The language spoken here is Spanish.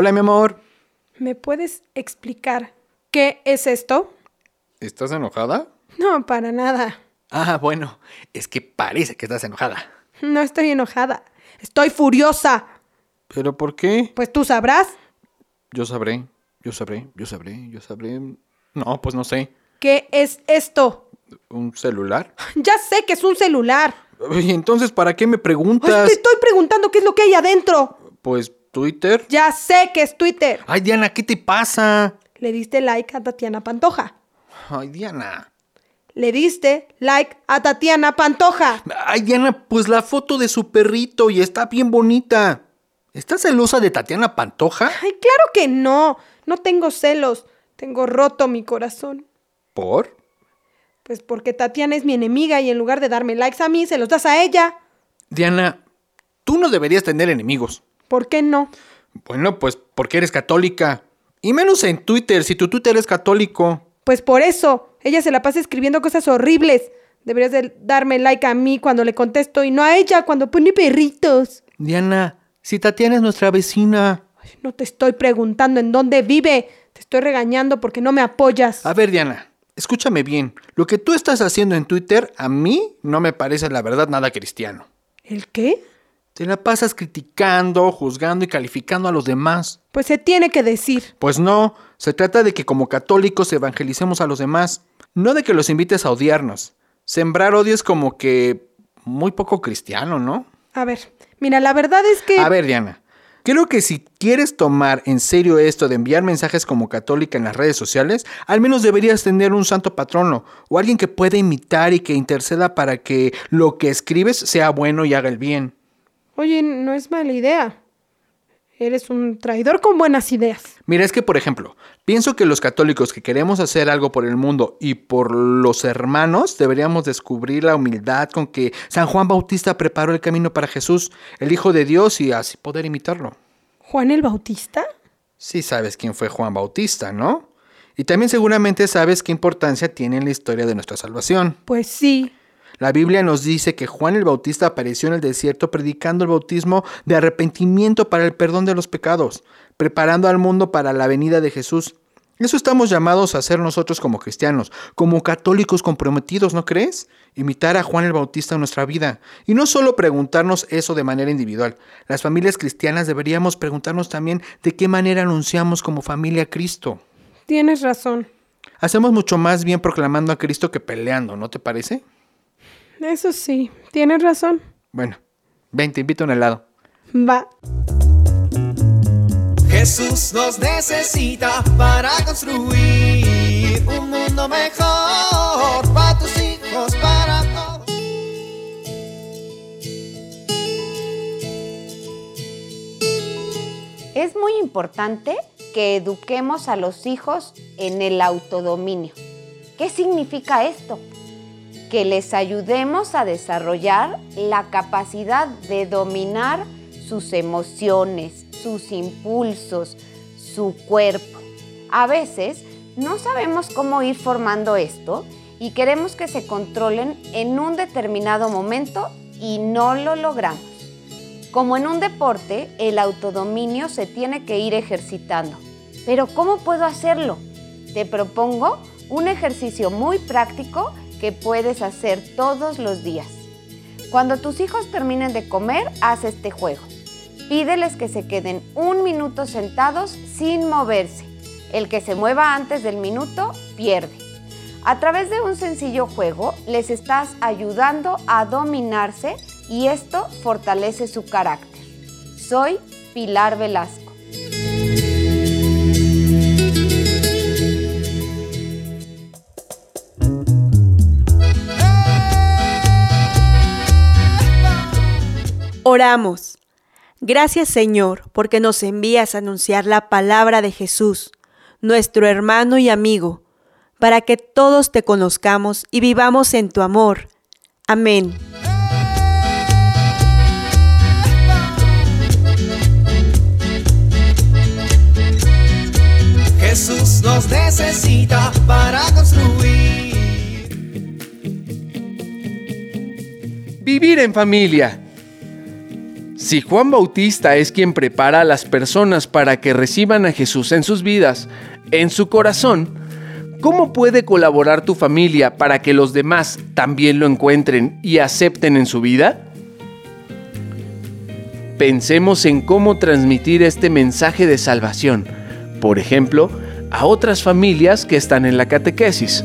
Hola, mi amor. ¿Me puedes explicar qué es esto? ¿Estás enojada? No, para nada. Ah, bueno, es que parece que estás enojada. No estoy enojada. Estoy furiosa. ¿Pero por qué? Pues tú sabrás. Yo sabré, yo sabré, yo sabré, yo sabré. No, pues no sé. ¿Qué es esto? ¿Un celular? Ya sé que es un celular. ¿Y entonces para qué me preguntas? te estoy preguntando qué es lo que hay adentro. Pues Twitter. Ya sé que es Twitter. Ay, Diana, ¿qué te pasa? Le diste like a Tatiana Pantoja. Ay, Diana. Le diste like a Tatiana Pantoja. Ay, Diana, pues la foto de su perrito y está bien bonita. ¿Estás celosa de Tatiana Pantoja? Ay, claro que no. No tengo celos. Tengo roto mi corazón. ¿Por? Pues porque Tatiana es mi enemiga y en lugar de darme likes a mí, se los das a ella. Diana, tú no deberías tener enemigos. ¿Por qué no? Bueno, pues porque eres católica. Y menos en Twitter, si tu Twitter es católico. Pues por eso. Ella se la pasa escribiendo cosas horribles. Deberías de darme like a mí cuando le contesto y no a ella cuando pone perritos. Diana, si Tatiana es nuestra vecina. Ay, No te estoy preguntando en dónde vive. Te estoy regañando porque no me apoyas. A ver, Diana, escúchame bien. Lo que tú estás haciendo en Twitter a mí no me parece la verdad nada cristiano. ¿El qué? Te la pasas criticando, juzgando y calificando a los demás. Pues se tiene que decir. Pues no, se trata de que como católicos evangelicemos a los demás, no de que los invites a odiarnos. Sembrar odio es como que muy poco cristiano, ¿no? A ver, mira, la verdad es que... A ver, Diana, creo que si quieres tomar en serio esto de enviar mensajes como católica en las redes sociales, al menos deberías tener un santo patrono o alguien que pueda imitar y que interceda para que lo que escribes sea bueno y haga el bien. Oye, no es mala idea. Eres un traidor con buenas ideas. Mira, es que, por ejemplo, pienso que los católicos que queremos hacer algo por el mundo y por los hermanos, deberíamos descubrir la humildad con que San Juan Bautista preparó el camino para Jesús, el Hijo de Dios, y así poder imitarlo. ¿Juan el Bautista? Sí sabes quién fue Juan Bautista, ¿no? Y también seguramente sabes qué importancia tiene en la historia de nuestra salvación. Pues sí. La Biblia nos dice que Juan el Bautista apareció en el desierto predicando el bautismo de arrepentimiento para el perdón de los pecados, preparando al mundo para la venida de Jesús. Eso estamos llamados a hacer nosotros como cristianos, como católicos comprometidos, ¿no crees? Imitar a Juan el Bautista en nuestra vida. Y no solo preguntarnos eso de manera individual. Las familias cristianas deberíamos preguntarnos también de qué manera anunciamos como familia a Cristo. Tienes razón. Hacemos mucho más bien proclamando a Cristo que peleando, ¿no te parece? Eso sí, tienes razón. Bueno, ven, te invito a un helado. Va. Jesús nos necesita para construir un mundo mejor para tus hijos, para todos. Es muy importante que eduquemos a los hijos en el autodominio. ¿Qué significa esto? Que les ayudemos a desarrollar la capacidad de dominar sus emociones, sus impulsos, su cuerpo. A veces no sabemos cómo ir formando esto y queremos que se controlen en un determinado momento y no lo logramos. Como en un deporte, el autodominio se tiene que ir ejercitando. Pero ¿cómo puedo hacerlo? Te propongo un ejercicio muy práctico que puedes hacer todos los días. Cuando tus hijos terminen de comer, haz este juego. Pídeles que se queden un minuto sentados sin moverse. El que se mueva antes del minuto pierde. A través de un sencillo juego les estás ayudando a dominarse y esto fortalece su carácter. Soy Pilar Velasco. Oramos. Gracias Señor, porque nos envías a anunciar la palabra de Jesús, nuestro hermano y amigo, para que todos te conozcamos y vivamos en tu amor. Amén. Jesús nos necesita para construir. Vivir en familia. Si Juan Bautista es quien prepara a las personas para que reciban a Jesús en sus vidas, en su corazón, ¿cómo puede colaborar tu familia para que los demás también lo encuentren y acepten en su vida? Pensemos en cómo transmitir este mensaje de salvación, por ejemplo, a otras familias que están en la catequesis.